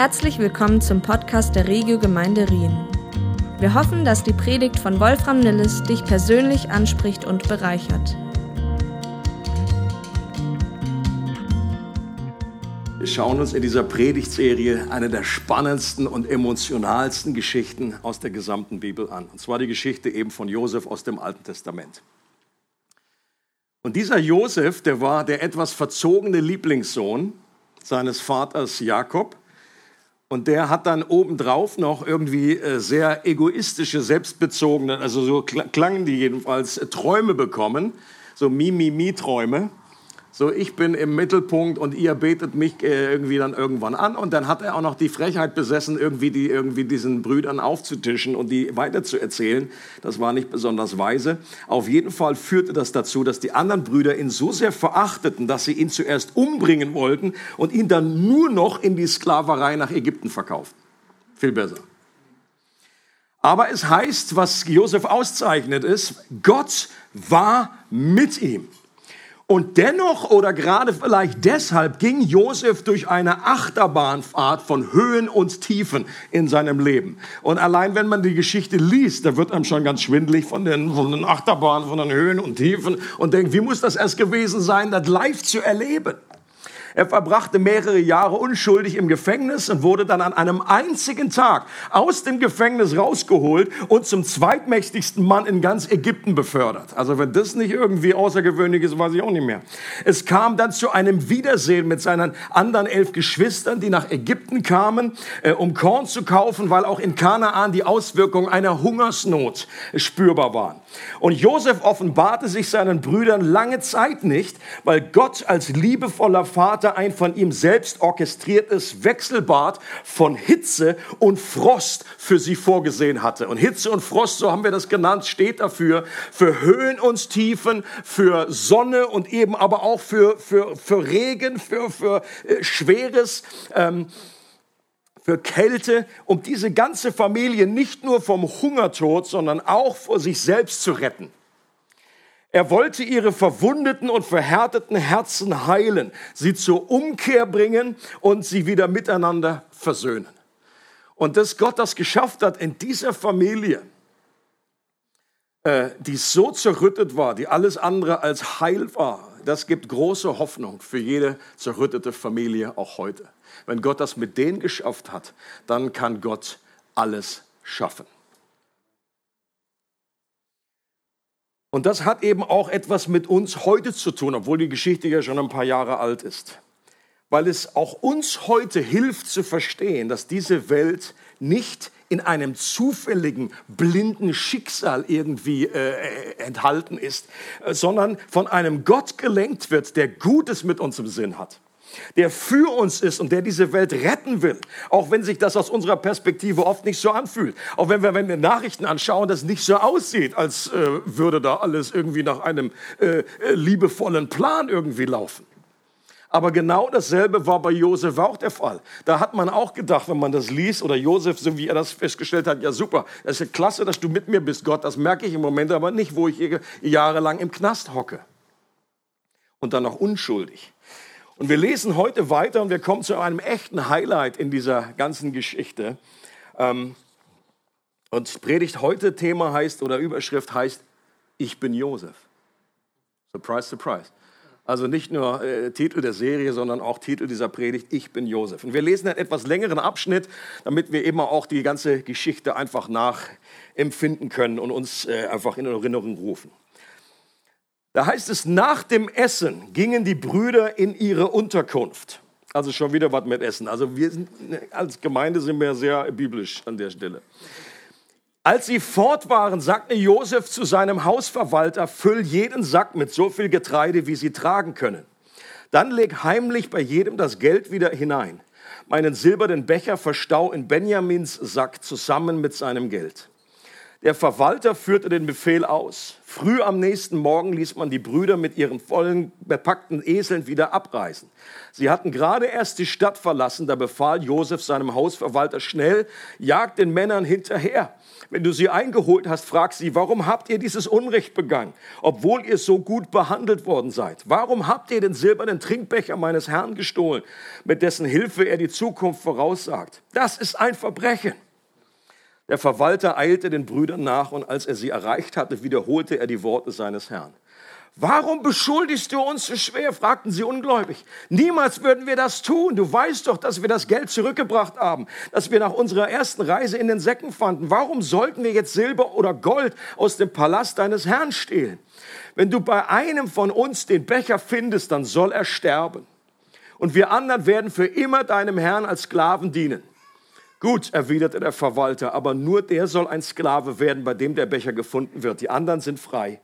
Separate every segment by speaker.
Speaker 1: Herzlich willkommen zum Podcast der Regio Gemeinde Rien. Wir hoffen, dass die Predigt von Wolfram Nilles dich persönlich anspricht und bereichert.
Speaker 2: Wir schauen uns in dieser Predigtserie eine der spannendsten und emotionalsten Geschichten aus der gesamten Bibel an. Und zwar die Geschichte eben von Josef aus dem Alten Testament. Und dieser Josef, der war der etwas verzogene Lieblingssohn seines Vaters Jakob. Und der hat dann obendrauf noch irgendwie äh, sehr egoistische, selbstbezogene, also so klangen die jedenfalls, äh, Träume bekommen, so Mi-Mi-Mi-Träume. So, ich bin im Mittelpunkt und ihr betet mich äh, irgendwie dann irgendwann an. Und dann hat er auch noch die Frechheit besessen, irgendwie, die, irgendwie diesen Brüdern aufzutischen und die weiterzuerzählen. Das war nicht besonders weise. Auf jeden Fall führte das dazu, dass die anderen Brüder ihn so sehr verachteten, dass sie ihn zuerst umbringen wollten und ihn dann nur noch in die Sklaverei nach Ägypten verkauften. Viel besser. Aber es heißt, was Josef auszeichnet, ist, Gott war mit ihm. Und dennoch oder gerade vielleicht deshalb ging Josef durch eine Achterbahnfahrt von Höhen und Tiefen in seinem Leben. Und allein wenn man die Geschichte liest, da wird einem schon ganz schwindlig von den, von den Achterbahnen, von den Höhen und Tiefen und denkt, wie muss das erst gewesen sein, das live zu erleben? Er verbrachte mehrere Jahre unschuldig im Gefängnis und wurde dann an einem einzigen Tag aus dem Gefängnis rausgeholt und zum zweitmächtigsten Mann in ganz Ägypten befördert. Also wenn das nicht irgendwie außergewöhnlich ist, weiß ich auch nicht mehr. Es kam dann zu einem Wiedersehen mit seinen anderen elf Geschwistern, die nach Ägypten kamen, äh, um Korn zu kaufen, weil auch in Kanaan die Auswirkungen einer Hungersnot spürbar waren. Und Josef offenbarte sich seinen Brüdern lange Zeit nicht, weil Gott als liebevoller Vater ein von ihm selbst orchestriertes Wechselbad von Hitze und Frost für sie vorgesehen hatte. Und Hitze und Frost, so haben wir das genannt, steht dafür für Höhen und Tiefen, für Sonne und eben aber auch für, für, für Regen, für, für äh, Schweres. Ähm, für Kälte, um diese ganze Familie nicht nur vom Hungertod, sondern auch vor sich selbst zu retten. Er wollte ihre verwundeten und verhärteten Herzen heilen, sie zur Umkehr bringen und sie wieder miteinander versöhnen. Und dass Gott das geschafft hat in dieser Familie, äh, die so zerrüttet war, die alles andere als heil war, das gibt große Hoffnung für jede zerrüttete Familie auch heute. Wenn Gott das mit denen geschafft hat, dann kann Gott alles schaffen. Und das hat eben auch etwas mit uns heute zu tun, obwohl die Geschichte ja schon ein paar Jahre alt ist. Weil es auch uns heute hilft zu verstehen, dass diese Welt nicht in einem zufälligen, blinden Schicksal irgendwie äh, enthalten ist, äh, sondern von einem Gott gelenkt wird, der Gutes mit uns im Sinn hat der für uns ist und der diese Welt retten will, auch wenn sich das aus unserer Perspektive oft nicht so anfühlt. Auch wenn wir, wenn wir Nachrichten anschauen, das nicht so aussieht, als äh, würde da alles irgendwie nach einem äh, äh liebevollen Plan irgendwie laufen. Aber genau dasselbe war bei Josef auch der Fall. Da hat man auch gedacht, wenn man das liest, oder Josef, so wie er das festgestellt hat, ja super, das ist ja klasse, dass du mit mir bist, Gott, das merke ich im Moment aber nicht, wo ich jahrelang im Knast hocke. Und dann noch unschuldig. Und wir lesen heute weiter und wir kommen zu einem echten Highlight in dieser ganzen Geschichte. Ähm, und Predigt heute Thema heißt oder Überschrift heißt, ich bin Josef. Surprise, surprise. Also nicht nur äh, Titel der Serie, sondern auch Titel dieser Predigt, ich bin Josef. Und wir lesen einen etwas längeren Abschnitt, damit wir immer auch die ganze Geschichte einfach nachempfinden können und uns äh, einfach in Erinnerung rufen. Da heißt es, nach dem Essen gingen die Brüder in ihre Unterkunft. Also schon wieder was mit Essen. Also wir sind, als Gemeinde sind wir sehr biblisch an der Stelle. Als sie fort waren, sagte Josef zu seinem Hausverwalter, füll jeden Sack mit so viel Getreide, wie sie tragen können. Dann leg heimlich bei jedem das Geld wieder hinein. Meinen silbernen Becher verstau in Benjamins Sack zusammen mit seinem Geld. Der Verwalter führte den Befehl aus. Früh am nächsten Morgen ließ man die Brüder mit ihren vollen bepackten Eseln wieder abreisen. Sie hatten gerade erst die Stadt verlassen, da befahl Josef seinem Hausverwalter schnell, jagt den Männern hinterher. Wenn du sie eingeholt hast, frag sie, warum habt ihr dieses Unrecht begangen, obwohl ihr so gut behandelt worden seid? Warum habt ihr den silbernen Trinkbecher meines Herrn gestohlen, mit dessen Hilfe er die Zukunft voraussagt? Das ist ein Verbrechen. Der Verwalter eilte den Brüdern nach und als er sie erreicht hatte, wiederholte er die Worte seines Herrn. Warum beschuldigst du uns so schwer? fragten sie ungläubig. Niemals würden wir das tun. Du weißt doch, dass wir das Geld zurückgebracht haben, das wir nach unserer ersten Reise in den Säcken fanden. Warum sollten wir jetzt Silber oder Gold aus dem Palast deines Herrn stehlen? Wenn du bei einem von uns den Becher findest, dann soll er sterben. Und wir anderen werden für immer deinem Herrn als Sklaven dienen. Gut, erwiderte der Verwalter, aber nur der soll ein Sklave werden, bei dem der Becher gefunden wird. Die anderen sind frei.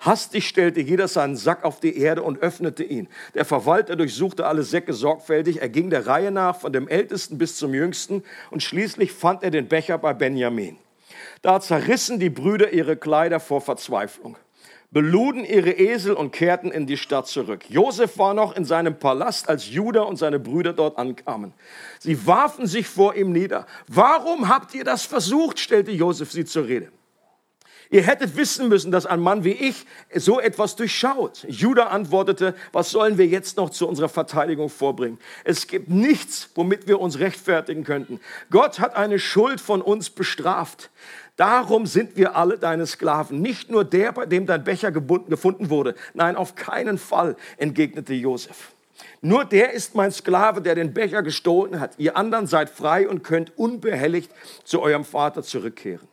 Speaker 2: Hastig stellte jeder seinen Sack auf die Erde und öffnete ihn. Der Verwalter durchsuchte alle Säcke sorgfältig. Er ging der Reihe nach, von dem Ältesten bis zum Jüngsten, und schließlich fand er den Becher bei Benjamin. Da zerrissen die Brüder ihre Kleider vor Verzweiflung beluden ihre Esel und kehrten in die Stadt zurück. Josef war noch in seinem Palast, als Judah und seine Brüder dort ankamen. Sie warfen sich vor ihm nieder. Warum habt ihr das versucht? stellte Josef sie zur Rede. Ihr hättet wissen müssen, dass ein Mann wie ich so etwas durchschaut. Judah antwortete, was sollen wir jetzt noch zu unserer Verteidigung vorbringen? Es gibt nichts, womit wir uns rechtfertigen könnten. Gott hat eine Schuld von uns bestraft. Darum sind wir alle deine Sklaven. Nicht nur der, bei dem dein Becher gebunden, gefunden wurde. Nein, auf keinen Fall, entgegnete Josef. Nur der ist mein Sklave, der den Becher gestohlen hat. Ihr anderen seid frei und könnt unbehelligt zu eurem Vater zurückkehren.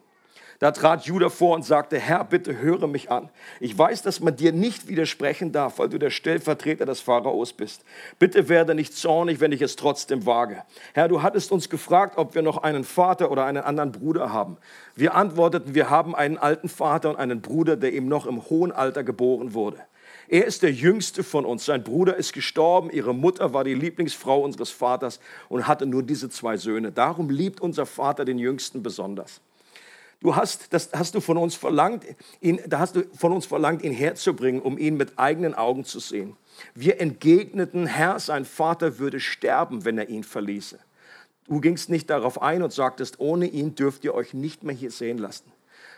Speaker 2: Da trat Judah vor und sagte, Herr, bitte höre mich an. Ich weiß, dass man dir nicht widersprechen darf, weil du der Stellvertreter des Pharaos bist. Bitte werde nicht zornig, wenn ich es trotzdem wage. Herr, du hattest uns gefragt, ob wir noch einen Vater oder einen anderen Bruder haben. Wir antworteten, wir haben einen alten Vater und einen Bruder, der ihm noch im hohen Alter geboren wurde. Er ist der jüngste von uns. Sein Bruder ist gestorben. Ihre Mutter war die Lieblingsfrau unseres Vaters und hatte nur diese zwei Söhne. Darum liebt unser Vater den Jüngsten besonders. Du hast, das hast du von uns verlangt, ihn, da hast du von uns verlangt, ihn herzubringen, um ihn mit eigenen Augen zu sehen. Wir entgegneten, Herr, sein Vater würde sterben, wenn er ihn verließe. Du gingst nicht darauf ein und sagtest, ohne ihn dürft ihr euch nicht mehr hier sehen lassen.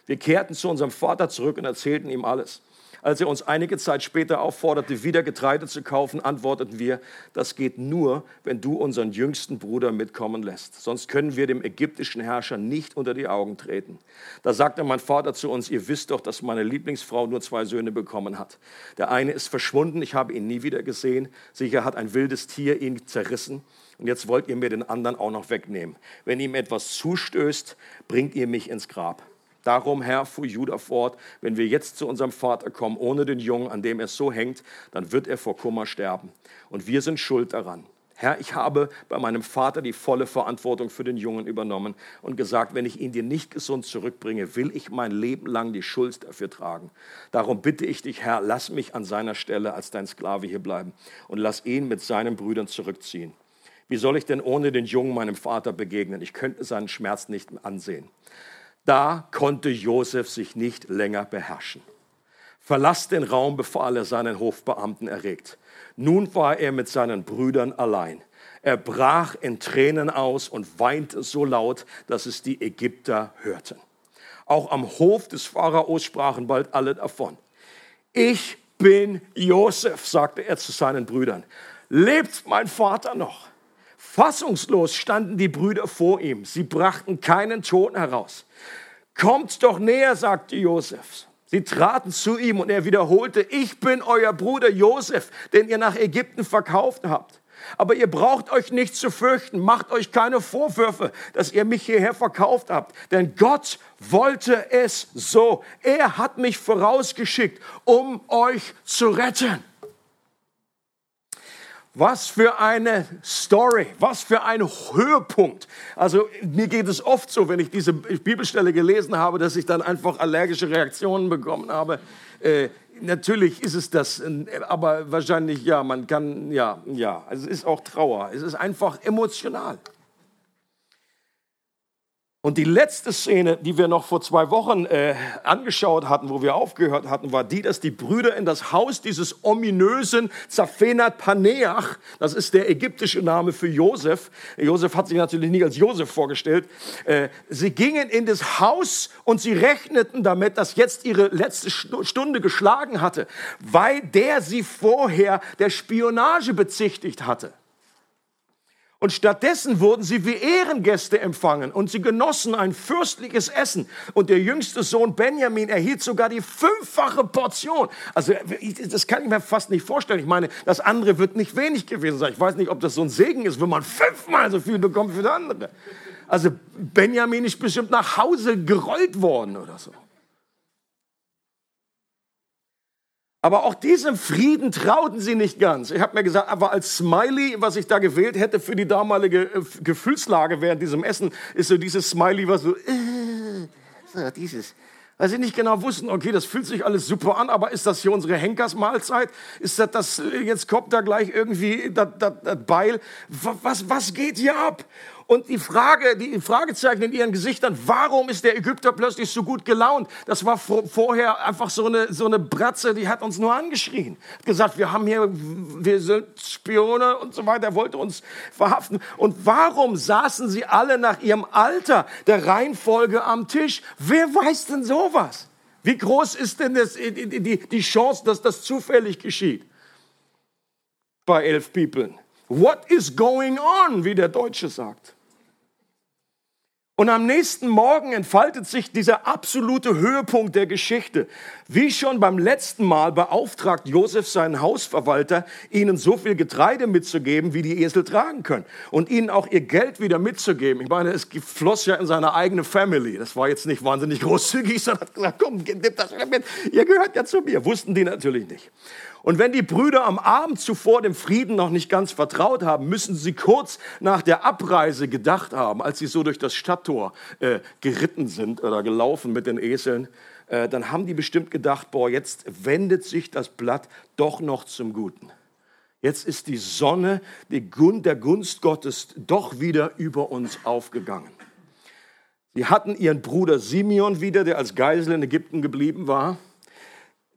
Speaker 2: Wir kehrten zu unserem Vater zurück und erzählten ihm alles. Als er uns einige Zeit später aufforderte, wieder Getreide zu kaufen, antworteten wir, das geht nur, wenn du unseren jüngsten Bruder mitkommen lässt. Sonst können wir dem ägyptischen Herrscher nicht unter die Augen treten. Da sagte mein Vater zu uns, ihr wisst doch, dass meine Lieblingsfrau nur zwei Söhne bekommen hat. Der eine ist verschwunden, ich habe ihn nie wieder gesehen. Sicher hat ein wildes Tier ihn zerrissen. Und jetzt wollt ihr mir den anderen auch noch wegnehmen. Wenn ihm etwas zustößt, bringt ihr mich ins Grab. Darum, Herr, fuhr Judah fort, wenn wir jetzt zu unserem Vater kommen, ohne den Jungen, an dem er so hängt, dann wird er vor Kummer sterben. Und wir sind schuld daran. Herr, ich habe bei meinem Vater die volle Verantwortung für den Jungen übernommen und gesagt, wenn ich ihn dir nicht gesund zurückbringe, will ich mein Leben lang die Schuld dafür tragen. Darum bitte ich dich, Herr, lass mich an seiner Stelle als dein Sklave hier bleiben und lass ihn mit seinen Brüdern zurückziehen. Wie soll ich denn ohne den Jungen meinem Vater begegnen? Ich könnte seinen Schmerz nicht ansehen. Da konnte Josef sich nicht länger beherrschen. Verlass den Raum, befahl er seinen Hofbeamten erregt. Nun war er mit seinen Brüdern allein. Er brach in Tränen aus und weinte so laut, dass es die Ägypter hörten. Auch am Hof des Pharaos sprachen bald alle davon. Ich bin Josef, sagte er zu seinen Brüdern. Lebt mein Vater noch? Fassungslos standen die Brüder vor ihm. Sie brachten keinen Ton heraus. Kommt doch näher, sagte Josef. Sie traten zu ihm und er wiederholte, ich bin euer Bruder Josef, den ihr nach Ägypten verkauft habt. Aber ihr braucht euch nicht zu fürchten, macht euch keine Vorwürfe, dass ihr mich hierher verkauft habt. Denn Gott wollte es so. Er hat mich vorausgeschickt, um euch zu retten. Was für eine Story, was für ein Höhepunkt. Also mir geht es oft so, wenn ich diese Bibelstelle gelesen habe, dass ich dann einfach allergische Reaktionen bekommen habe. Äh, natürlich ist es das, aber wahrscheinlich ja, man kann, ja, ja, es ist auch Trauer, es ist einfach emotional. Und die letzte Szene, die wir noch vor zwei Wochen äh, angeschaut hatten, wo wir aufgehört hatten, war die, dass die Brüder in das Haus dieses ominösen Zafenat Paneach, das ist der ägyptische Name für Josef, Josef hat sich natürlich nie als Josef vorgestellt, äh, sie gingen in das Haus und sie rechneten damit, dass jetzt ihre letzte Stunde geschlagen hatte, weil der sie vorher der Spionage bezichtigt hatte. Und stattdessen wurden sie wie Ehrengäste empfangen und sie genossen ein fürstliches Essen. Und der jüngste Sohn Benjamin erhielt sogar die fünffache Portion. Also das kann ich mir fast nicht vorstellen. Ich meine, das andere wird nicht wenig gewesen sein. Ich weiß nicht, ob das so ein Segen ist, wenn man fünfmal so viel bekommt wie der andere. Also Benjamin ist bestimmt nach Hause gerollt worden oder so. Aber auch diesem Frieden trauten sie nicht ganz. Ich habe mir gesagt, aber als Smiley, was ich da gewählt hätte für die damalige äh, Gefühlslage während diesem Essen, ist so dieses Smiley, was so, äh, so dieses. Weil sie nicht genau wussten, okay, das fühlt sich alles super an, aber ist das hier unsere Henkersmahlzeit? Ist das das, äh, jetzt kommt da gleich irgendwie das, das, das Beil? Was, was geht hier ab? Und die Frage, die Fragezeichen in ihren Gesichtern, warum ist der Ägypter plötzlich so gut gelaunt? Das war vorher einfach so eine, so eine Bratze, die hat uns nur angeschrien. Hat gesagt, wir haben hier, wir sind Spione und so weiter, er wollte uns verhaften. Und warum saßen sie alle nach ihrem Alter der Reihenfolge am Tisch? Wer weiß denn sowas? Wie groß ist denn das, die, die Chance, dass das zufällig geschieht? Bei elf People. What is going on, wie der Deutsche sagt. Und am nächsten Morgen entfaltet sich dieser absolute Höhepunkt der Geschichte. Wie schon beim letzten Mal beauftragt Josef seinen Hausverwalter, ihnen so viel Getreide mitzugeben, wie die Esel tragen können. Und ihnen auch ihr Geld wieder mitzugeben. Ich meine, es floss ja in seine eigene Family. Das war jetzt nicht wahnsinnig großzügig, sondern hat gesagt, komm, nimm das mit. Ihr gehört ja zu mir. Wussten die natürlich nicht. Und wenn die Brüder am Abend zuvor dem Frieden noch nicht ganz vertraut haben, müssen sie kurz nach der Abreise gedacht haben, als sie so durch das Stadttor äh, geritten sind oder gelaufen mit den Eseln, äh, dann haben die bestimmt gedacht, boah, jetzt wendet sich das Blatt doch noch zum Guten. Jetzt ist die Sonne, die Gun der Gunst Gottes doch wieder über uns aufgegangen. Sie hatten ihren Bruder Simeon wieder, der als Geisel in Ägypten geblieben war.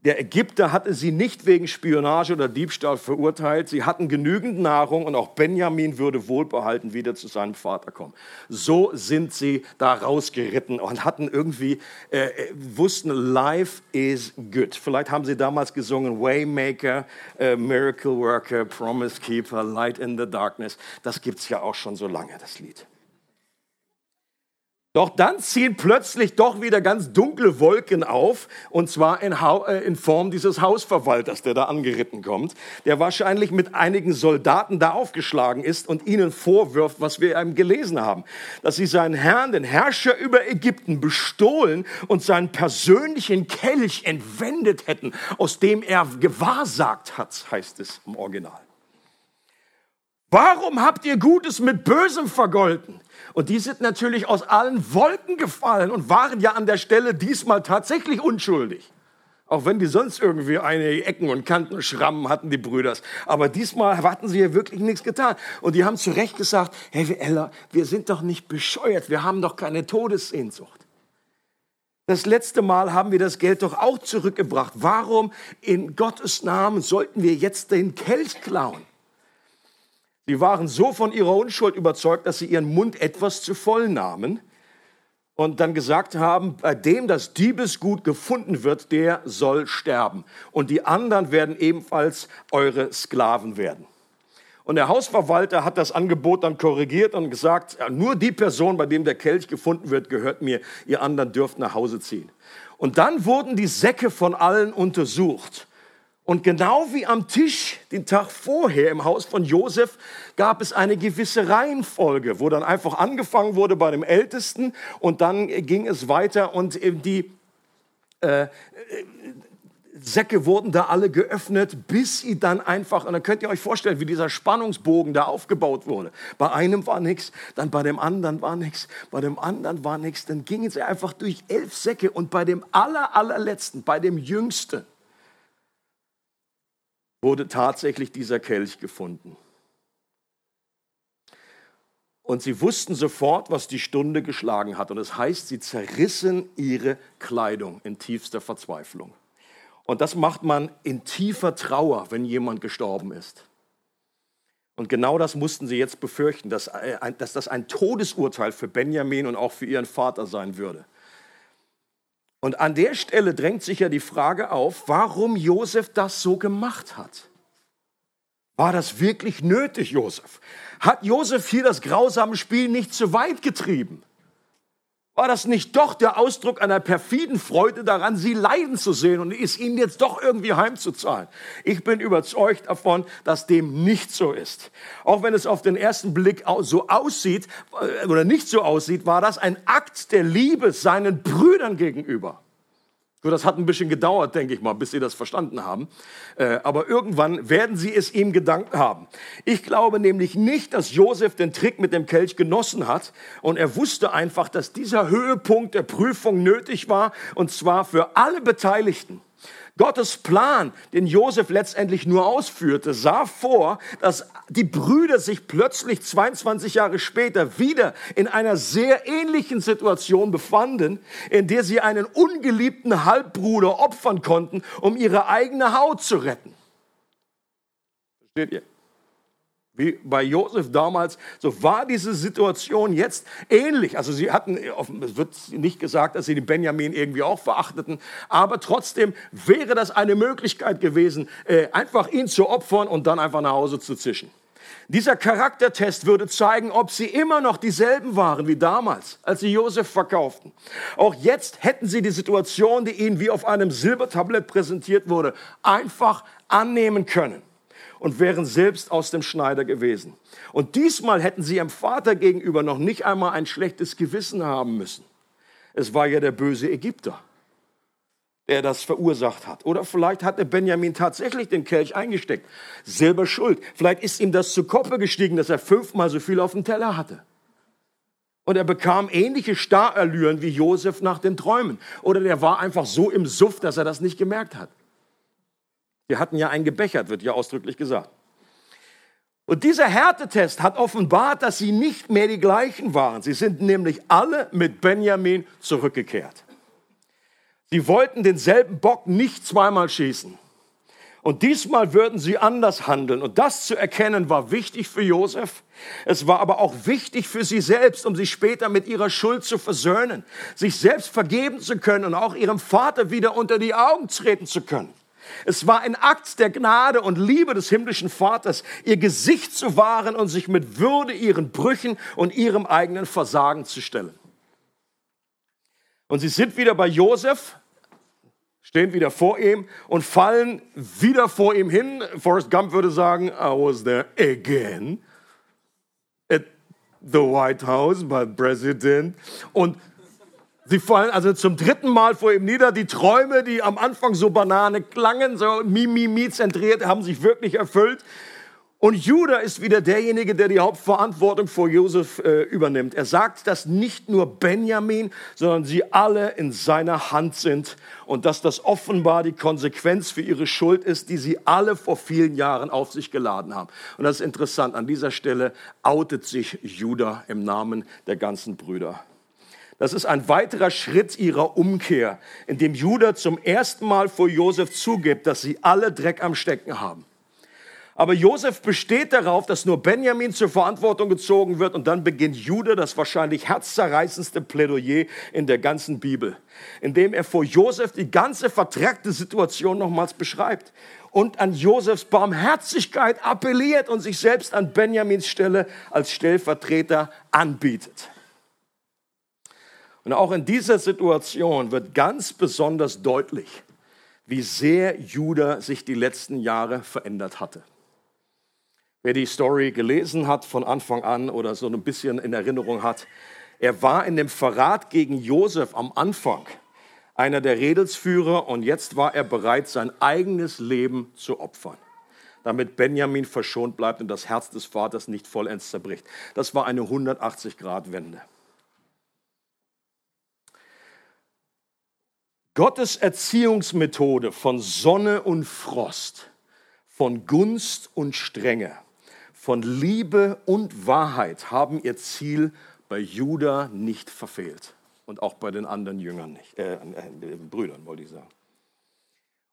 Speaker 2: Der Ägypter hatte sie nicht wegen Spionage oder Diebstahl verurteilt. Sie hatten genügend Nahrung und auch Benjamin würde wohlbehalten wieder zu seinem Vater kommen. So sind sie da rausgeritten und hatten irgendwie, äh, äh wussten, life is good. Vielleicht haben sie damals gesungen, Waymaker, äh, Miracle Worker, Promise Keeper, Light in the Darkness. Das gibt's ja auch schon so lange, das Lied. Doch dann ziehen plötzlich doch wieder ganz dunkle Wolken auf, und zwar in, äh, in, Form dieses Hausverwalters, der da angeritten kommt, der wahrscheinlich mit einigen Soldaten da aufgeschlagen ist und ihnen vorwirft, was wir eben gelesen haben, dass sie seinen Herrn, den Herrscher über Ägypten, bestohlen und seinen persönlichen Kelch entwendet hätten, aus dem er gewahrsagt hat, heißt es im Original. Warum habt ihr Gutes mit Bösem vergolten? Und die sind natürlich aus allen Wolken gefallen und waren ja an der Stelle diesmal tatsächlich unschuldig. Auch wenn die sonst irgendwie eine Ecken und Kanten Schrammen hatten, die Brüders. Aber diesmal hatten sie ja wirklich nichts getan. Und die haben zu Recht gesagt, hey Ella, wir sind doch nicht bescheuert, wir haben doch keine Todessehnsucht. Das letzte Mal haben wir das Geld doch auch zurückgebracht. Warum in Gottes Namen sollten wir jetzt den Kelch klauen? Sie waren so von ihrer Unschuld überzeugt, dass sie ihren Mund etwas zu voll nahmen und dann gesagt haben, bei dem das Diebesgut gefunden wird, der soll sterben. Und die anderen werden ebenfalls eure Sklaven werden. Und der Hausverwalter hat das Angebot dann korrigiert und gesagt, nur die Person, bei dem der Kelch gefunden wird, gehört mir. Ihr anderen dürft nach Hause ziehen. Und dann wurden die Säcke von allen untersucht. Und genau wie am Tisch den Tag vorher im Haus von Josef gab es eine gewisse Reihenfolge, wo dann einfach angefangen wurde bei dem Ältesten und dann ging es weiter und die äh, Säcke wurden da alle geöffnet, bis sie dann einfach, und dann könnt ihr euch vorstellen, wie dieser Spannungsbogen da aufgebaut wurde. Bei einem war nichts, dann bei dem anderen war nichts, bei dem anderen war nichts, dann gingen sie einfach durch elf Säcke und bei dem aller, allerletzten, bei dem jüngsten, wurde tatsächlich dieser Kelch gefunden. Und sie wussten sofort, was die Stunde geschlagen hat. Und es das heißt, sie zerrissen ihre Kleidung in tiefster Verzweiflung. Und das macht man in tiefer Trauer, wenn jemand gestorben ist. Und genau das mussten sie jetzt befürchten, dass, äh, dass das ein Todesurteil für Benjamin und auch für ihren Vater sein würde. Und an der Stelle drängt sich ja die Frage auf, warum Josef das so gemacht hat. War das wirklich nötig, Josef? Hat Josef hier das grausame Spiel nicht zu weit getrieben? War das nicht doch der Ausdruck einer perfiden Freude daran, sie leiden zu sehen und es ihnen jetzt doch irgendwie heimzuzahlen? Ich bin überzeugt davon, dass dem nicht so ist. Auch wenn es auf den ersten Blick so aussieht äh, oder nicht so aussieht, war das ein Akt der Liebe seinen Brüdern gegenüber. So, das hat ein bisschen gedauert, denke ich mal, bis sie das verstanden haben. Äh, aber irgendwann werden sie es ihm gedankt haben. Ich glaube nämlich nicht, dass Josef den Trick mit dem Kelch genossen hat. Und er wusste einfach, dass dieser Höhepunkt der Prüfung nötig war. Und zwar für alle Beteiligten. Gottes Plan, den Josef letztendlich nur ausführte, sah vor, dass die Brüder sich plötzlich 22 Jahre später wieder in einer sehr ähnlichen Situation befanden, in der sie einen ungeliebten Halbbruder opfern konnten, um ihre eigene Haut zu retten. Versteht ihr? Wie bei Josef damals, so war diese Situation jetzt ähnlich. Also sie hatten, es wird nicht gesagt, dass sie den Benjamin irgendwie auch verachteten, aber trotzdem wäre das eine Möglichkeit gewesen, äh, einfach ihn zu opfern und dann einfach nach Hause zu zischen. Dieser Charaktertest würde zeigen, ob sie immer noch dieselben waren wie damals, als sie Josef verkauften. Auch jetzt hätten sie die Situation, die ihnen wie auf einem Silbertablett präsentiert wurde, einfach annehmen können und wären selbst aus dem Schneider gewesen. Und diesmal hätten sie ihrem Vater gegenüber noch nicht einmal ein schlechtes Gewissen haben müssen. Es war ja der böse Ägypter, der das verursacht hat. Oder vielleicht hatte Benjamin tatsächlich den Kelch eingesteckt. Selber schuld. Vielleicht ist ihm das zu Kopfe gestiegen, dass er fünfmal so viel auf dem Teller hatte. Und er bekam ähnliche Starrallüren wie Josef nach den Träumen. Oder der war einfach so im Suff, dass er das nicht gemerkt hat. Wir hatten ja einen gebechert, wird ja ausdrücklich gesagt. Und dieser Härtetest hat offenbart, dass sie nicht mehr die gleichen waren. Sie sind nämlich alle mit Benjamin zurückgekehrt. Sie wollten denselben Bock nicht zweimal schießen. Und diesmal würden sie anders handeln. Und das zu erkennen war wichtig für Josef. Es war aber auch wichtig für sie selbst, um sich später mit ihrer Schuld zu versöhnen, sich selbst vergeben zu können und auch ihrem Vater wieder unter die Augen treten zu können. Es war ein Akt der Gnade und Liebe des himmlischen Vaters, ihr Gesicht zu wahren und sich mit Würde ihren Brüchen und ihrem eigenen Versagen zu stellen. Und sie sind wieder bei Josef, stehen wieder vor ihm und fallen wieder vor ihm hin. Forrest Gump würde sagen, I was there again at the White House by President. Und Sie fallen also zum dritten Mal vor ihm nieder. Die Träume, die am Anfang so Banane klangen, so mimimi zentriert, haben sich wirklich erfüllt. Und Judah ist wieder derjenige, der die Hauptverantwortung vor Josef äh, übernimmt. Er sagt, dass nicht nur Benjamin, sondern sie alle in seiner Hand sind und dass das offenbar die Konsequenz für ihre Schuld ist, die sie alle vor vielen Jahren auf sich geladen haben. Und das ist interessant. An dieser Stelle outet sich Judah im Namen der ganzen Brüder. Das ist ein weiterer Schritt ihrer Umkehr, in dem Judah zum ersten Mal vor Josef zugibt, dass sie alle Dreck am Stecken haben. Aber Josef besteht darauf, dass nur Benjamin zur Verantwortung gezogen wird und dann beginnt Judah das wahrscheinlich herzzerreißendste Plädoyer in der ganzen Bibel, indem er vor Josef die ganze vertrackte Situation nochmals beschreibt und an Josefs Barmherzigkeit appelliert und sich selbst an Benjamins Stelle als Stellvertreter anbietet. Und auch in dieser Situation wird ganz besonders deutlich, wie sehr Judah sich die letzten Jahre verändert hatte. Wer die Story gelesen hat von Anfang an oder so ein bisschen in Erinnerung hat, er war in dem Verrat gegen Josef am Anfang einer der Redelsführer und jetzt war er bereit, sein eigenes Leben zu opfern, damit Benjamin verschont bleibt und das Herz des Vaters nicht vollends zerbricht. Das war eine 180-Grad-Wende. Gottes Erziehungsmethode von Sonne und Frost, von Gunst und Strenge, von Liebe und Wahrheit haben ihr Ziel bei Judah nicht verfehlt und auch bei den anderen Jüngern nicht, äh, äh, Brüdern wollte ich sagen.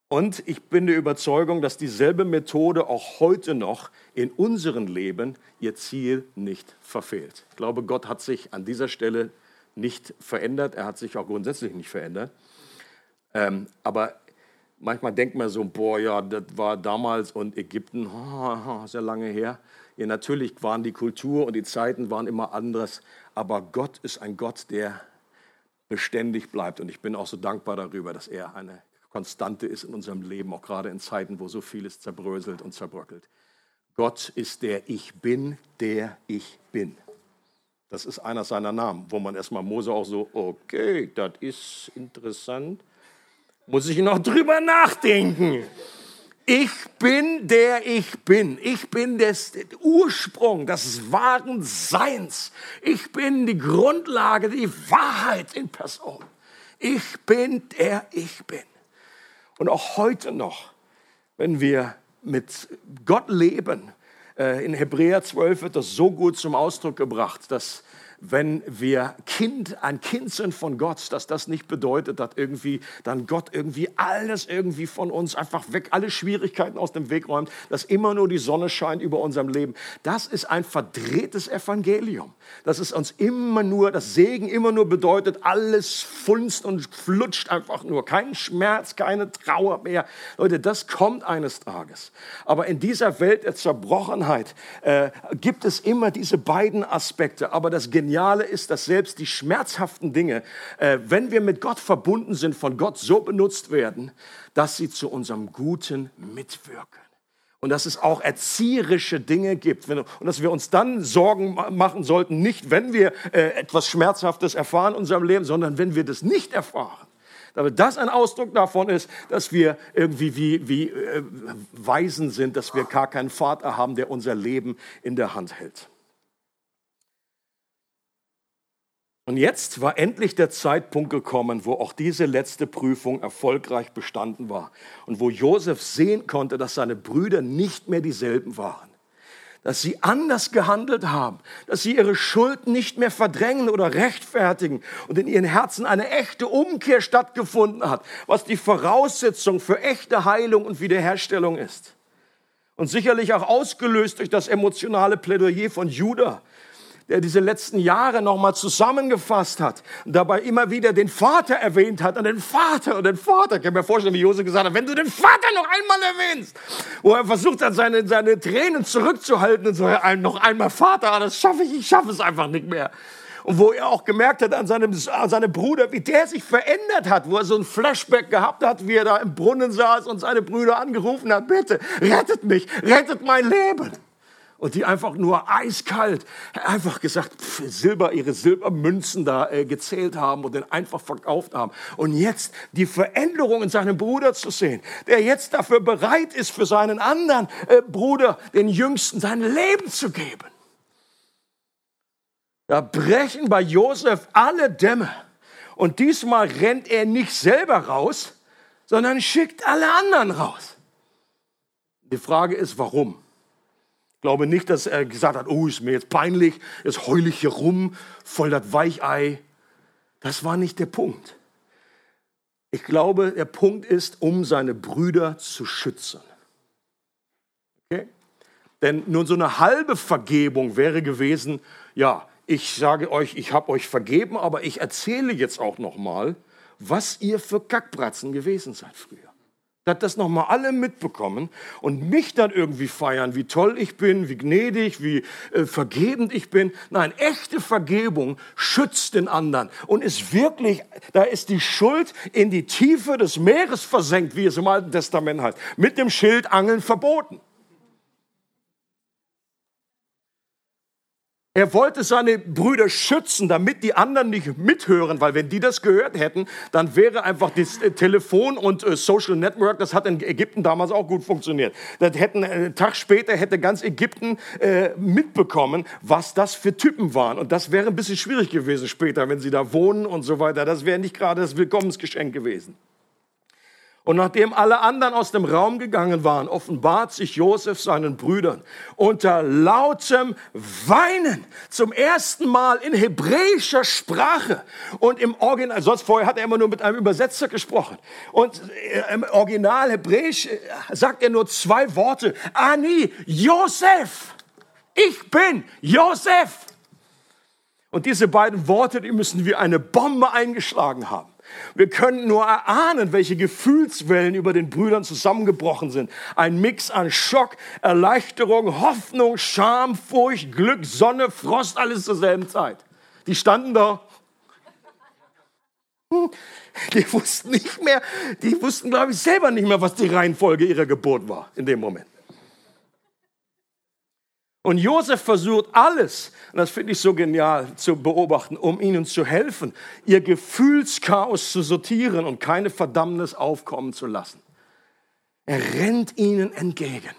Speaker 2: Und ich bin der Überzeugung, dass dieselbe Methode auch heute noch in unserem Leben ihr Ziel nicht verfehlt. Ich glaube, Gott hat sich an dieser Stelle nicht verändert. Er hat sich auch grundsätzlich nicht verändert. Ähm, aber manchmal denkt man so, boah, ja, das war damals und Ägypten, oh, sehr lange her. Ja, natürlich waren die Kultur und die Zeiten waren immer anders, aber Gott ist ein Gott, der beständig bleibt. Und ich bin auch so dankbar darüber, dass er eine Konstante ist in unserem Leben, auch gerade in Zeiten, wo so vieles zerbröselt und zerbröckelt. Gott ist der Ich bin, der ich bin. Das ist einer seiner Namen, wo man erstmal Mose auch so, okay, das ist interessant. Muss ich noch drüber nachdenken. Ich bin der ich bin. Ich bin des Ursprung des wahren Seins. Ich bin die Grundlage, die Wahrheit in Person. Ich bin der ich bin. Und auch heute noch, wenn wir mit Gott leben, äh, in Hebräer 12 wird das so gut zum Ausdruck gebracht, dass wenn wir Kind, ein Kind sind von Gott, dass das nicht bedeutet, dass irgendwie dann Gott irgendwie alles irgendwie von uns einfach weg, alle Schwierigkeiten aus dem Weg räumt, dass immer nur die Sonne scheint über unserem Leben. Das ist ein verdrehtes Evangelium. Das ist uns immer nur, das Segen immer nur bedeutet, alles funzt und flutscht einfach nur. Kein Schmerz, keine Trauer mehr. Leute, das kommt eines Tages. Aber in dieser Welt der Zerbrochenheit äh, gibt es immer diese beiden Aspekte. Aber das Geniale Geniale ist, dass selbst die schmerzhaften Dinge, äh, wenn wir mit Gott verbunden sind, von Gott so benutzt werden, dass sie zu unserem Guten mitwirken. Und dass es auch erzieherische Dinge gibt. Und dass wir uns dann Sorgen machen sollten, nicht wenn wir äh, etwas Schmerzhaftes erfahren in unserem Leben, sondern wenn wir das nicht erfahren. Damit das ein Ausdruck davon ist, dass wir irgendwie wie, wie äh, Weisen sind, dass wir gar keinen Vater haben, der unser Leben in der Hand hält. Und jetzt war endlich der Zeitpunkt gekommen, wo auch diese letzte Prüfung erfolgreich bestanden war und wo Josef sehen konnte, dass seine Brüder nicht mehr dieselben waren, dass sie anders gehandelt haben, dass sie ihre Schuld nicht mehr verdrängen oder rechtfertigen und in ihren Herzen eine echte Umkehr stattgefunden hat, was die Voraussetzung für echte Heilung und Wiederherstellung ist. Und sicherlich auch ausgelöst durch das emotionale Plädoyer von Judah, der diese letzten Jahre nochmal zusammengefasst hat dabei immer wieder den Vater erwähnt hat und den Vater und den Vater. Ich kann mir vorstellen, wie Jose gesagt hat, wenn du den Vater noch einmal erwähnst, wo er versucht hat, seine, seine Tränen zurückzuhalten und so, noch einmal Vater, das schaffe ich, ich schaffe es einfach nicht mehr. Und wo er auch gemerkt hat an seinem, an seinem Bruder, wie der sich verändert hat, wo er so ein Flashback gehabt hat, wie er da im Brunnen saß und seine Brüder angerufen hat, bitte, rettet mich, rettet mein Leben und die einfach nur eiskalt einfach gesagt, Silber, ihre Silbermünzen da äh, gezählt haben und den einfach verkauft haben. Und jetzt die Veränderung in seinem Bruder zu sehen, der jetzt dafür bereit ist, für seinen anderen äh, Bruder, den Jüngsten, sein Leben zu geben. Da brechen bei Josef alle Dämme. Und diesmal rennt er nicht selber raus, sondern schickt alle anderen raus. Die Frage ist, warum? Glaube nicht, dass er gesagt hat, oh, ist mir jetzt peinlich, jetzt heule ich hier rum, voll das Weichei. Das war nicht der Punkt. Ich glaube, der Punkt ist, um seine Brüder zu schützen. Okay? Denn nur so eine halbe Vergebung wäre gewesen, ja, ich sage euch, ich habe euch vergeben, aber ich erzähle jetzt auch noch mal, was ihr für Kackbratzen gewesen seid früher dass das nochmal alle mitbekommen und mich dann irgendwie feiern, wie toll ich bin, wie gnädig, wie äh, vergebend ich bin. Nein, echte Vergebung schützt den anderen und ist wirklich, da ist die Schuld in die Tiefe des Meeres versenkt, wie es im Alten Testament heißt, mit dem Schild Angeln verboten. Er wollte seine Brüder schützen, damit die anderen nicht mithören, weil wenn die das gehört hätten, dann wäre einfach das äh, Telefon und äh, Social Network, das hat in Ägypten damals auch gut funktioniert. Das hätten, äh, einen Tag später hätte ganz Ägypten äh, mitbekommen, was das für Typen waren. Und das wäre ein bisschen schwierig gewesen später, wenn sie da wohnen und so weiter. Das wäre nicht gerade das Willkommensgeschenk gewesen. Und nachdem alle anderen aus dem Raum gegangen waren, offenbart sich Josef seinen Brüdern unter lautem Weinen zum ersten Mal in hebräischer Sprache. Und im Original, sonst vorher hat er immer nur mit einem Übersetzer gesprochen. Und äh, im Original Hebräisch äh, sagt er nur zwei Worte. Ani, Josef. Ich bin Josef. Und diese beiden Worte, die müssen wie eine Bombe eingeschlagen haben. Wir können nur erahnen, welche Gefühlswellen über den Brüdern zusammengebrochen sind. Ein Mix an Schock, Erleichterung, Hoffnung, Scham, Furcht, Glück, Sonne, Frost, alles zur selben Zeit. Die standen da. Die wussten nicht mehr, die wussten, glaube ich, selber nicht mehr, was die Reihenfolge ihrer Geburt war in dem Moment. Und Josef versucht alles, und das finde ich so genial zu beobachten, um ihnen zu helfen, ihr Gefühlschaos zu sortieren und keine Verdammnis aufkommen zu lassen. Er rennt ihnen entgegen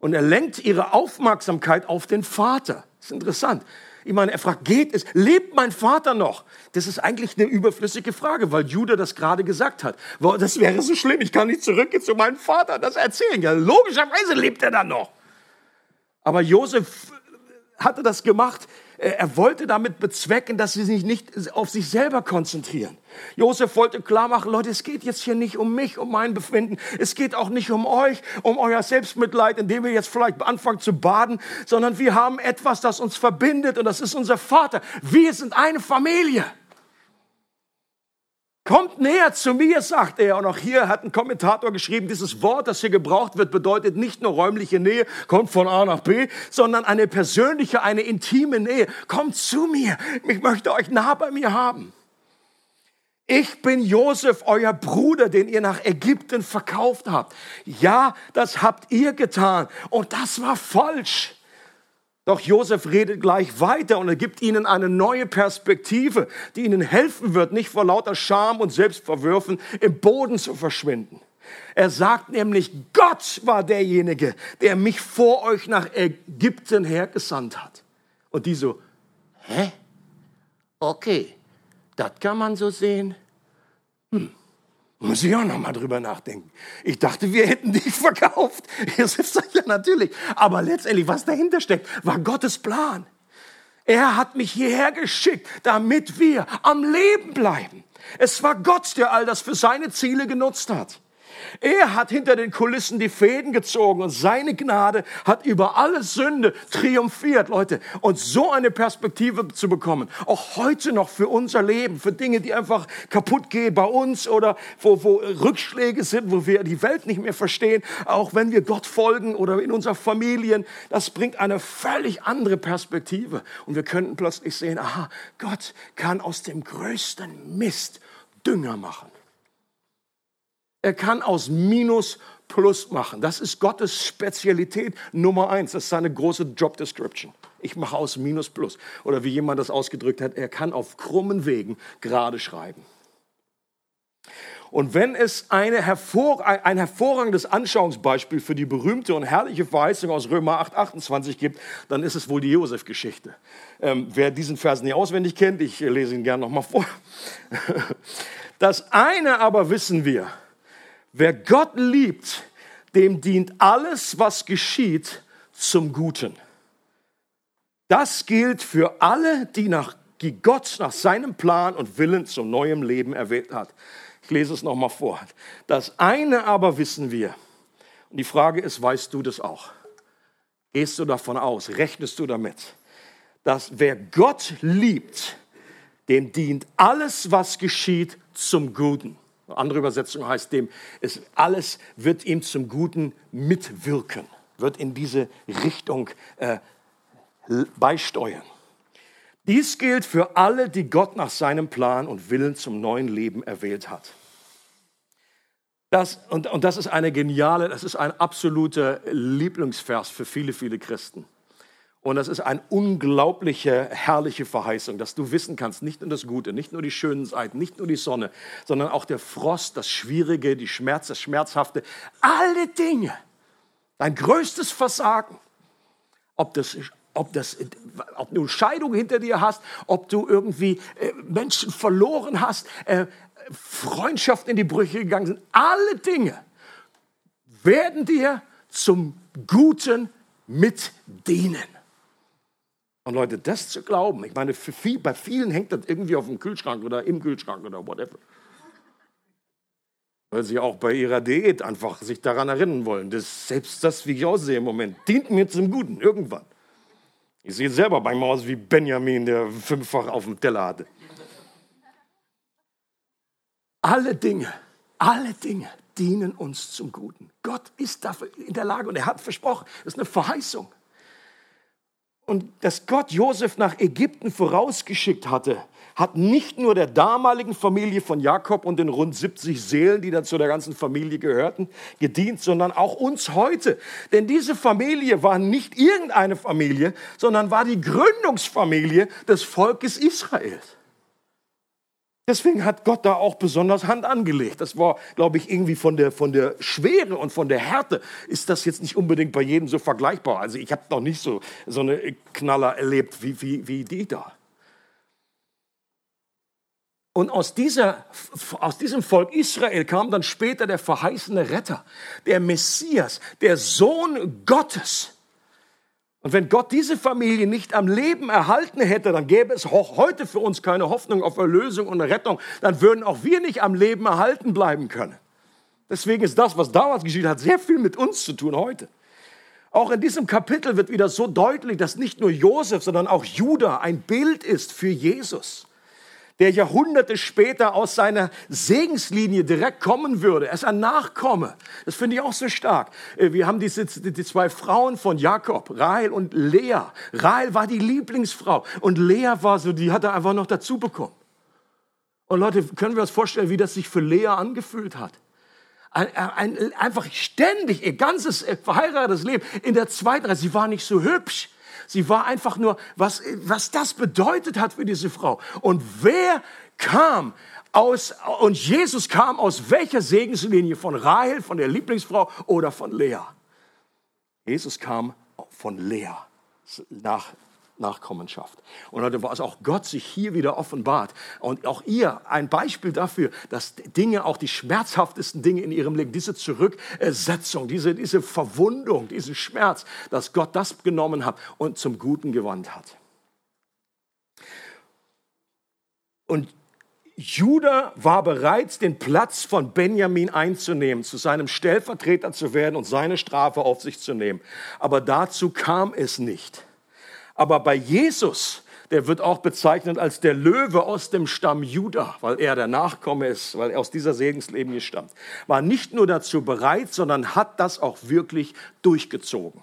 Speaker 2: und er lenkt ihre Aufmerksamkeit auf den Vater. Das ist interessant. Ich meine, er fragt, geht es? Lebt mein Vater noch? Das ist eigentlich eine überflüssige Frage, weil Judah das gerade gesagt hat. Das wäre so schlimm, ich kann nicht zurückgehen zu meinem Vater, das erzählen. Ja, logischerweise lebt er dann noch. Aber Josef hatte das gemacht. Er wollte damit bezwecken, dass sie sich nicht auf sich selber konzentrieren. Josef wollte klar machen, Leute, es geht jetzt hier nicht um mich, um mein Befinden. Es geht auch nicht um euch, um euer Selbstmitleid, indem wir jetzt vielleicht anfangen zu baden, sondern wir haben etwas, das uns verbindet und das ist unser Vater. Wir sind eine Familie. Kommt näher zu mir, sagt er. Und auch hier hat ein Kommentator geschrieben, dieses Wort, das hier gebraucht wird, bedeutet nicht nur räumliche Nähe, kommt von A nach B, sondern eine persönliche, eine intime Nähe. Kommt zu mir. Ich möchte euch nah bei mir haben. Ich bin Josef, euer Bruder, den ihr nach Ägypten verkauft habt. Ja, das habt ihr getan. Und das war falsch. Doch Josef redet gleich weiter und er gibt ihnen eine neue Perspektive, die ihnen helfen wird, nicht vor lauter Scham und Selbstverwürfen im Boden zu verschwinden. Er sagt nämlich, Gott war derjenige, der mich vor euch nach Ägypten hergesandt hat. Und die so, hä? Okay, das kann man so sehen. Hm. Muss ich auch noch mal drüber nachdenken. Ich dachte, wir hätten dich verkauft. Josef sagt ja natürlich. Aber letztendlich, was dahinter steckt, war Gottes Plan. Er hat mich hierher geschickt, damit wir am Leben bleiben. Es war Gott, der all das für seine Ziele genutzt hat. Er hat hinter den Kulissen die Fäden gezogen und seine Gnade hat über alle Sünde triumphiert, Leute. Und so eine Perspektive zu bekommen, auch heute noch für unser Leben, für Dinge, die einfach kaputt gehen bei uns oder wo, wo Rückschläge sind, wo wir die Welt nicht mehr verstehen, auch wenn wir Gott folgen oder in unseren Familien, das bringt eine völlig andere Perspektive. Und wir könnten plötzlich sehen, aha, Gott kann aus dem größten Mist Dünger machen. Er kann aus Minus Plus machen. Das ist Gottes Spezialität Nummer eins. Das ist seine große Job Description. Ich mache aus Minus Plus. Oder wie jemand das ausgedrückt hat, er kann auf krummen Wegen gerade schreiben. Und wenn es hervor, ein hervorragendes Anschauungsbeispiel für die berühmte und herrliche Verheißung aus Römer 8, 28 gibt, dann ist es wohl die Josef-Geschichte. Ähm, wer diesen Vers nicht auswendig kennt, ich lese ihn gerne nochmal vor. Das eine aber wissen wir, Wer Gott liebt, dem dient alles, was geschieht, zum Guten. Das gilt für alle, die, nach, die Gott nach seinem Plan und Willen zum neuen Leben erwählt hat. Ich lese es nochmal vor. Das eine aber wissen wir. Und die Frage ist, weißt du das auch? Gehst du davon aus? Rechnest du damit? Dass wer Gott liebt, dem dient alles, was geschieht, zum Guten. Andere Übersetzung heißt dem, es alles wird ihm zum Guten mitwirken, wird in diese Richtung äh, beisteuern. Dies gilt für alle, die Gott nach seinem Plan und Willen zum neuen Leben erwählt hat. Das, und, und das ist eine geniale, das ist ein absoluter Lieblingsvers für viele, viele Christen. Und das ist eine unglaubliche, herrliche Verheißung, dass du wissen kannst, nicht nur das Gute, nicht nur die schönen Seiten, nicht nur die Sonne, sondern auch der Frost, das Schwierige, die Schmerz, das Schmerzhafte, alle Dinge, dein größtes Versagen, ob das ob, das, ob du Scheidung hinter dir hast, ob du irgendwie äh, Menschen verloren hast, äh, Freundschaft in die Brüche gegangen sind. Alle Dinge werden dir zum Guten mitdienen. Und Leute, das zu glauben, ich meine, viel, bei vielen hängt das irgendwie auf dem Kühlschrank oder im Kühlschrank oder whatever. Weil sie auch bei ihrer Diät einfach sich daran erinnern wollen, dass selbst das, wie ich aussehe im Moment, dient mir zum Guten, irgendwann. Ich sehe selber beim aus wie Benjamin, der fünffach auf dem Teller hatte. Alle Dinge, alle Dinge dienen uns zum Guten. Gott ist dafür in der Lage und er hat versprochen, das ist eine Verheißung. Und dass Gott Josef nach Ägypten vorausgeschickt hatte, hat nicht nur der damaligen Familie von Jakob und den rund 70 Seelen, die dann zu der ganzen Familie gehörten, gedient, sondern auch uns heute. Denn diese Familie war nicht irgendeine Familie, sondern war die Gründungsfamilie des Volkes Israels. Deswegen hat Gott da auch besonders Hand angelegt. Das war, glaube ich, irgendwie von der, von der Schwere und von der Härte ist das jetzt nicht unbedingt bei jedem so vergleichbar. Also ich habe noch nicht so, so eine Knaller erlebt wie, wie, wie die da. Und aus, dieser, aus diesem Volk Israel kam dann später der verheißene Retter, der Messias, der Sohn Gottes und wenn Gott diese Familie nicht am Leben erhalten hätte, dann gäbe es auch heute für uns keine Hoffnung auf Erlösung und Rettung. Dann würden auch wir nicht am Leben erhalten bleiben können. Deswegen ist das, was damals geschieht, hat sehr viel mit uns zu tun heute. Auch in diesem Kapitel wird wieder so deutlich, dass nicht nur Josef, sondern auch Judah ein Bild ist für Jesus der Jahrhunderte später aus seiner Segenslinie direkt kommen würde. Er ist ein Nachkomme. Das finde ich auch so stark. Äh, wir haben diese, die zwei Frauen von Jakob, Rahel und Lea. Rahel war die Lieblingsfrau und Lea war so, die hat er einfach noch dazu bekommen. Und Leute, können wir uns vorstellen, wie das sich für Lea angefühlt hat? Ein, ein, einfach ständig, ihr ganzes äh, verheiratetes Leben in der zweiten Reihe. Sie war nicht so hübsch. Sie war einfach nur, was, was das bedeutet hat für diese Frau. Und wer kam aus, und Jesus kam aus welcher Segenslinie? Von Rahel, von der Lieblingsfrau oder von Lea? Jesus kam von Lea nach Nachkommenschaft. Und heute war es auch Gott sich hier wieder offenbart. Und auch ihr ein Beispiel dafür, dass Dinge, auch die schmerzhaftesten Dinge in ihrem Leben, diese Zurücksetzung, diese, diese Verwundung, diesen Schmerz, dass Gott das genommen hat und zum Guten gewandt hat. Und Judah war bereit, den Platz von Benjamin einzunehmen, zu seinem Stellvertreter zu werden und seine Strafe auf sich zu nehmen. Aber dazu kam es nicht. Aber bei Jesus, der wird auch bezeichnet als der Löwe aus dem Stamm Juda, weil er der Nachkomme ist, weil er aus dieser Segenslinie stammt, war nicht nur dazu bereit, sondern hat das auch wirklich durchgezogen.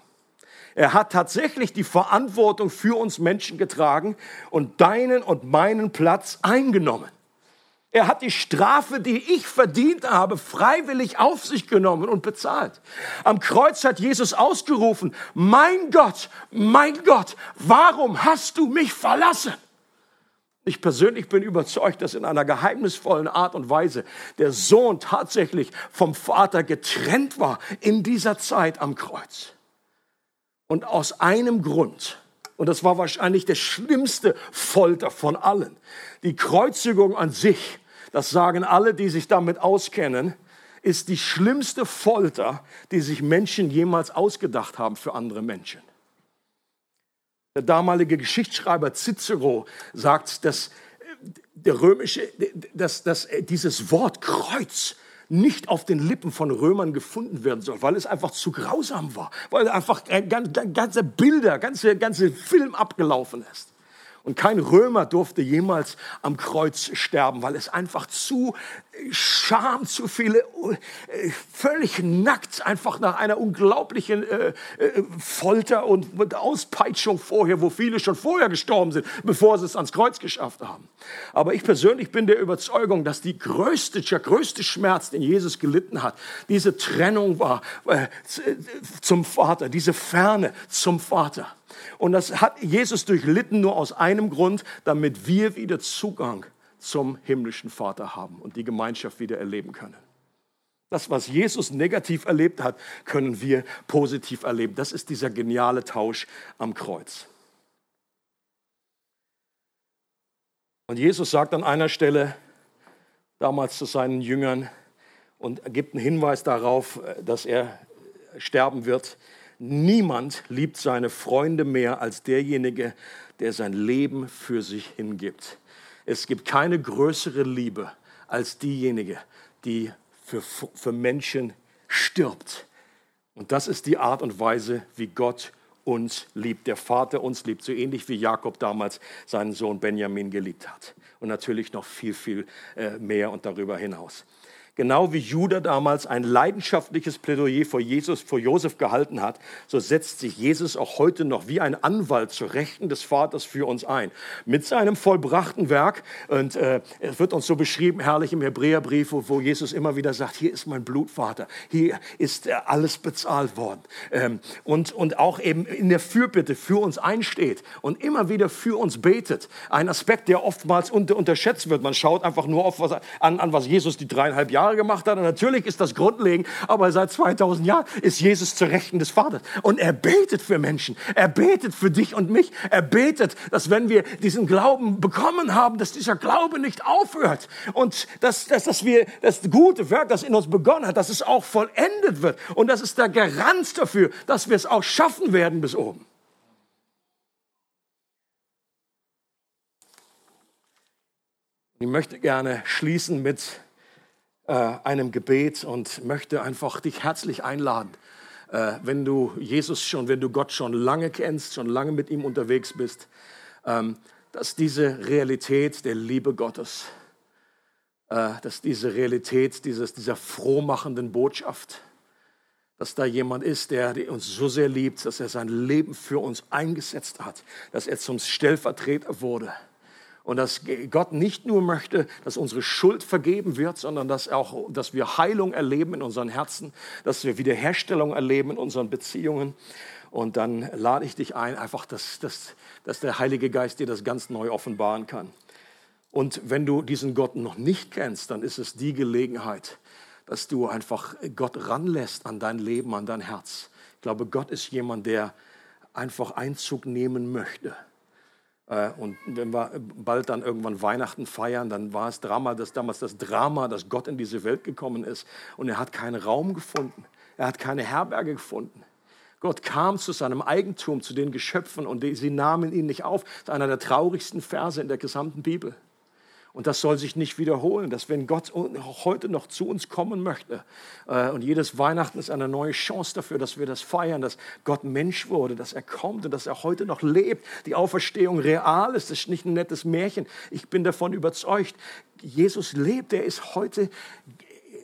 Speaker 2: Er hat tatsächlich die Verantwortung für uns Menschen getragen und deinen und meinen Platz eingenommen. Er hat die Strafe, die ich verdient habe, freiwillig auf sich genommen und bezahlt. Am Kreuz hat Jesus ausgerufen, mein Gott, mein Gott, warum hast du mich verlassen? Ich persönlich bin überzeugt, dass in einer geheimnisvollen Art und Weise der Sohn tatsächlich vom Vater getrennt war in dieser Zeit am Kreuz. Und aus einem Grund, und das war wahrscheinlich der schlimmste Folter von allen, die Kreuzigung an sich das sagen alle, die sich damit auskennen, ist die schlimmste Folter, die sich Menschen jemals ausgedacht haben für andere Menschen. Der damalige Geschichtsschreiber Cicero sagt, dass der römische, dass, dass dieses Wort Kreuz nicht auf den Lippen von Römern gefunden werden soll, weil es einfach zu grausam war, weil einfach ganze Bilder, ganze, ganze Film abgelaufen ist. Und kein Römer durfte jemals am Kreuz sterben, weil es einfach zu Scham, zu viele, äh, völlig nackt, einfach nach einer unglaublichen äh, äh, Folter und Auspeitschung vorher, wo viele schon vorher gestorben sind, bevor sie es ans Kreuz geschafft haben. Aber ich persönlich bin der Überzeugung, dass die größte, der größte Schmerz, den Jesus gelitten hat, diese Trennung war äh, zum Vater, diese Ferne zum Vater. Und das hat Jesus durchlitten nur aus einem Grund, damit wir wieder Zugang zum himmlischen Vater haben und die Gemeinschaft wieder erleben können. Das, was Jesus negativ erlebt hat, können wir positiv erleben. Das ist dieser geniale Tausch am Kreuz. Und Jesus sagt an einer Stelle, damals zu seinen Jüngern und gibt einen Hinweis darauf, dass er sterben wird. Niemand liebt seine Freunde mehr als derjenige, der sein Leben für sich hingibt. Es gibt keine größere Liebe als diejenige, die für, für Menschen stirbt. Und das ist die Art und Weise, wie Gott uns liebt, der Vater uns liebt, so ähnlich wie Jakob damals seinen Sohn Benjamin geliebt hat. Und natürlich noch viel, viel äh, mehr und darüber hinaus genau wie Judah damals ein leidenschaftliches Plädoyer vor Jesus, vor Josef gehalten hat, so setzt sich Jesus auch heute noch wie ein Anwalt zur Rechten des Vaters für uns ein. Mit seinem vollbrachten Werk. Und äh, es wird uns so beschrieben, herrlich im Hebräerbrief, wo, wo, Jesus immer wieder sagt, hier ist mein Blutvater, hier ist äh, alles bezahlt worden. Ähm, und, und auch eben in der Fürbitte für uns einsteht und immer wieder für uns betet. Ein Aspekt, der oftmals unter, unterschätzt wird. Man schaut einfach nur auf was, an, an, was Jesus die dreieinhalb Jahre Jahre gemacht hat. Und natürlich ist das grundlegend, aber seit 2000 Jahren ist Jesus zu Rechten des Vaters. Und er betet für Menschen. Er betet für dich und mich. Er betet, dass wenn wir diesen Glauben bekommen haben, dass dieser Glaube nicht aufhört. Und dass, dass, dass wir das gute Werk, das in uns begonnen hat, dass es auch vollendet wird. Und das ist der Garant dafür, dass wir es auch schaffen werden bis oben. Ich möchte gerne schließen mit einem Gebet und möchte einfach dich herzlich einladen. Äh, wenn du Jesus schon, wenn du Gott schon lange kennst, schon lange mit ihm unterwegs bist, ähm, dass diese Realität der Liebe Gottes, äh, dass diese Realität dieses, dieser frohmachenden Botschaft, dass da jemand ist, der uns so sehr liebt, dass er sein Leben für uns eingesetzt hat, dass er zum Stellvertreter wurde und dass Gott nicht nur möchte, dass unsere Schuld vergeben wird, sondern dass, auch, dass wir Heilung erleben in unseren Herzen, dass wir Wiederherstellung erleben in unseren Beziehungen. Und dann lade ich dich ein, einfach, dass, dass, dass der Heilige Geist dir das ganz neu offenbaren kann. Und wenn du diesen Gott noch nicht kennst, dann ist es die Gelegenheit, dass du einfach Gott ranlässt an dein Leben, an dein Herz. Ich glaube, Gott ist jemand, der einfach Einzug nehmen möchte und wenn wir bald dann irgendwann Weihnachten feiern, dann war es Drama, das damals das Drama, dass Gott in diese Welt gekommen ist und er hat keinen Raum gefunden. Er hat keine Herberge gefunden. Gott kam zu seinem Eigentum, zu den Geschöpfen und sie nahmen ihn nicht auf. Das ist einer der traurigsten Verse in der gesamten Bibel. Und das soll sich nicht wiederholen, dass wenn Gott heute noch zu uns kommen möchte, äh, und jedes Weihnachten ist eine neue Chance dafür, dass wir das feiern, dass Gott Mensch wurde, dass er kommt und dass er heute noch lebt, die Auferstehung real ist, das ist nicht ein nettes Märchen. Ich bin davon überzeugt, Jesus lebt, er ist heute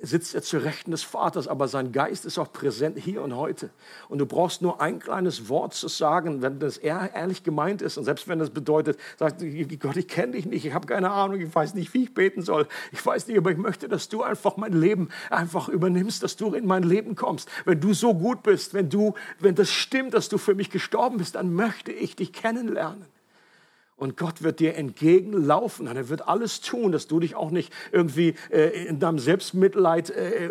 Speaker 2: sitzt er zu Rechten des Vaters, aber sein Geist ist auch präsent hier und heute. Und du brauchst nur ein kleines Wort zu sagen, wenn das ehrlich gemeint ist. Und selbst wenn das bedeutet, sagt Gott, ich kenne dich nicht, ich habe keine Ahnung, ich weiß nicht, wie ich beten soll. Ich weiß nicht, aber ich möchte, dass du einfach mein Leben einfach übernimmst, dass du in mein Leben kommst. Wenn du so gut bist, wenn du, wenn das stimmt, dass du für mich gestorben bist, dann möchte ich dich kennenlernen. Und Gott wird dir entgegenlaufen. Und er wird alles tun, dass du dich auch nicht irgendwie äh, in deinem Selbstmitleid äh,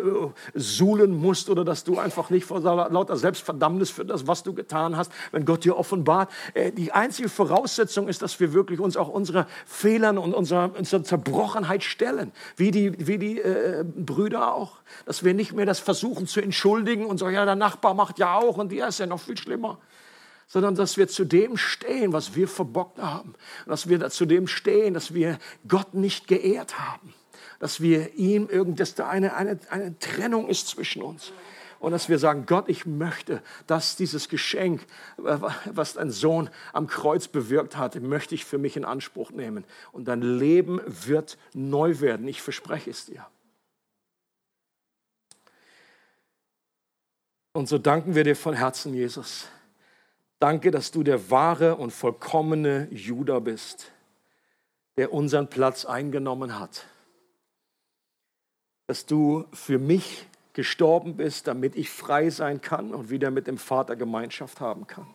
Speaker 2: suhlen musst oder dass du einfach nicht vor lauter Selbstverdammnis für das, was du getan hast, wenn Gott dir offenbart. Äh, die einzige Voraussetzung ist, dass wir wirklich uns auch unsere Fehlern und unserer, unserer Zerbrochenheit stellen. Wie die, wie die äh, Brüder auch. Dass wir nicht mehr das versuchen zu entschuldigen und so, ja, der Nachbar macht ja auch und der ist ja noch viel schlimmer sondern dass wir zu dem stehen, was wir verbockt haben. Dass wir zu dem stehen, dass wir Gott nicht geehrt haben. Dass wir ihm irgend, dass da eine, eine, eine Trennung ist zwischen uns. Und dass wir sagen, Gott, ich möchte, dass dieses Geschenk, was dein Sohn am Kreuz bewirkt hat, möchte ich für mich in Anspruch nehmen. Und dein Leben wird neu werden. Ich verspreche es dir. Und so danken wir dir von Herzen, Jesus Danke, dass du der wahre und vollkommene Judah bist, der unseren Platz eingenommen hat. Dass du für mich gestorben bist, damit ich frei sein kann und wieder mit dem Vater Gemeinschaft haben kann.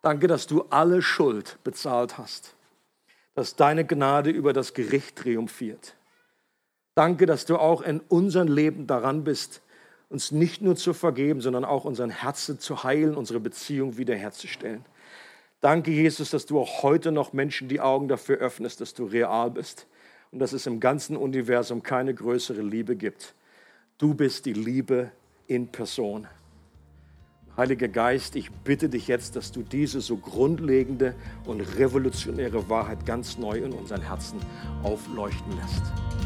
Speaker 2: Danke, dass du alle Schuld bezahlt hast, dass deine Gnade über das Gericht triumphiert. Danke, dass du auch in unserem Leben daran bist, uns nicht nur zu vergeben, sondern auch unseren Herzen zu heilen, unsere Beziehung wiederherzustellen. Danke, Jesus, dass du auch heute noch Menschen die Augen dafür öffnest, dass du real bist und dass es im ganzen Universum keine größere Liebe gibt. Du bist die Liebe in Person. Heiliger Geist, ich bitte dich jetzt, dass du diese so grundlegende und revolutionäre Wahrheit ganz neu in unseren Herzen aufleuchten lässt.